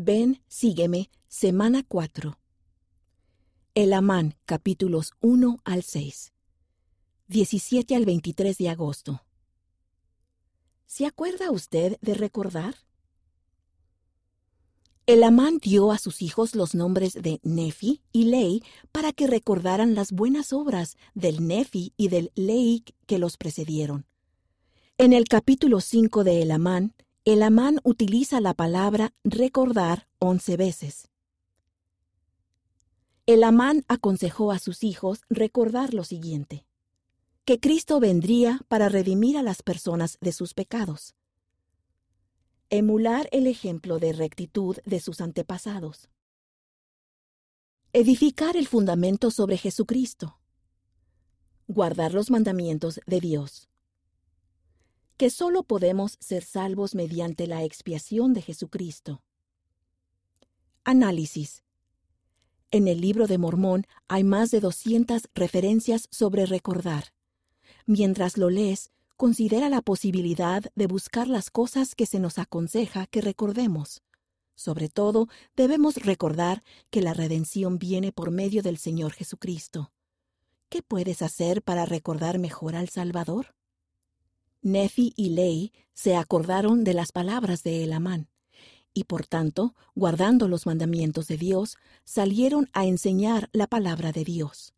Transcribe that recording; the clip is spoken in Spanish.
Ven, sígueme, semana 4. El Amán, capítulos 1 al 6. 17 al 23 de agosto. ¿Se acuerda usted de recordar? El Amán dio a sus hijos los nombres de Nefi y Lei para que recordaran las buenas obras del Nefi y del Lei que los precedieron. En el capítulo 5 de El Amán, el Amán utiliza la palabra recordar once veces. El Amán aconsejó a sus hijos recordar lo siguiente que Cristo vendría para redimir a las personas de sus pecados. Emular el ejemplo de rectitud de sus antepasados. Edificar el fundamento sobre Jesucristo. Guardar los mandamientos de Dios. Que solo podemos ser salvos mediante la expiación de Jesucristo. Análisis. En el libro de Mormón hay más de 200 referencias sobre recordar. Mientras lo lees, considera la posibilidad de buscar las cosas que se nos aconseja que recordemos. Sobre todo, debemos recordar que la redención viene por medio del Señor Jesucristo. ¿Qué puedes hacer para recordar mejor al Salvador? Nefi y Lei se acordaron de las palabras de Elamán, y por tanto, guardando los mandamientos de Dios, salieron a enseñar la palabra de Dios.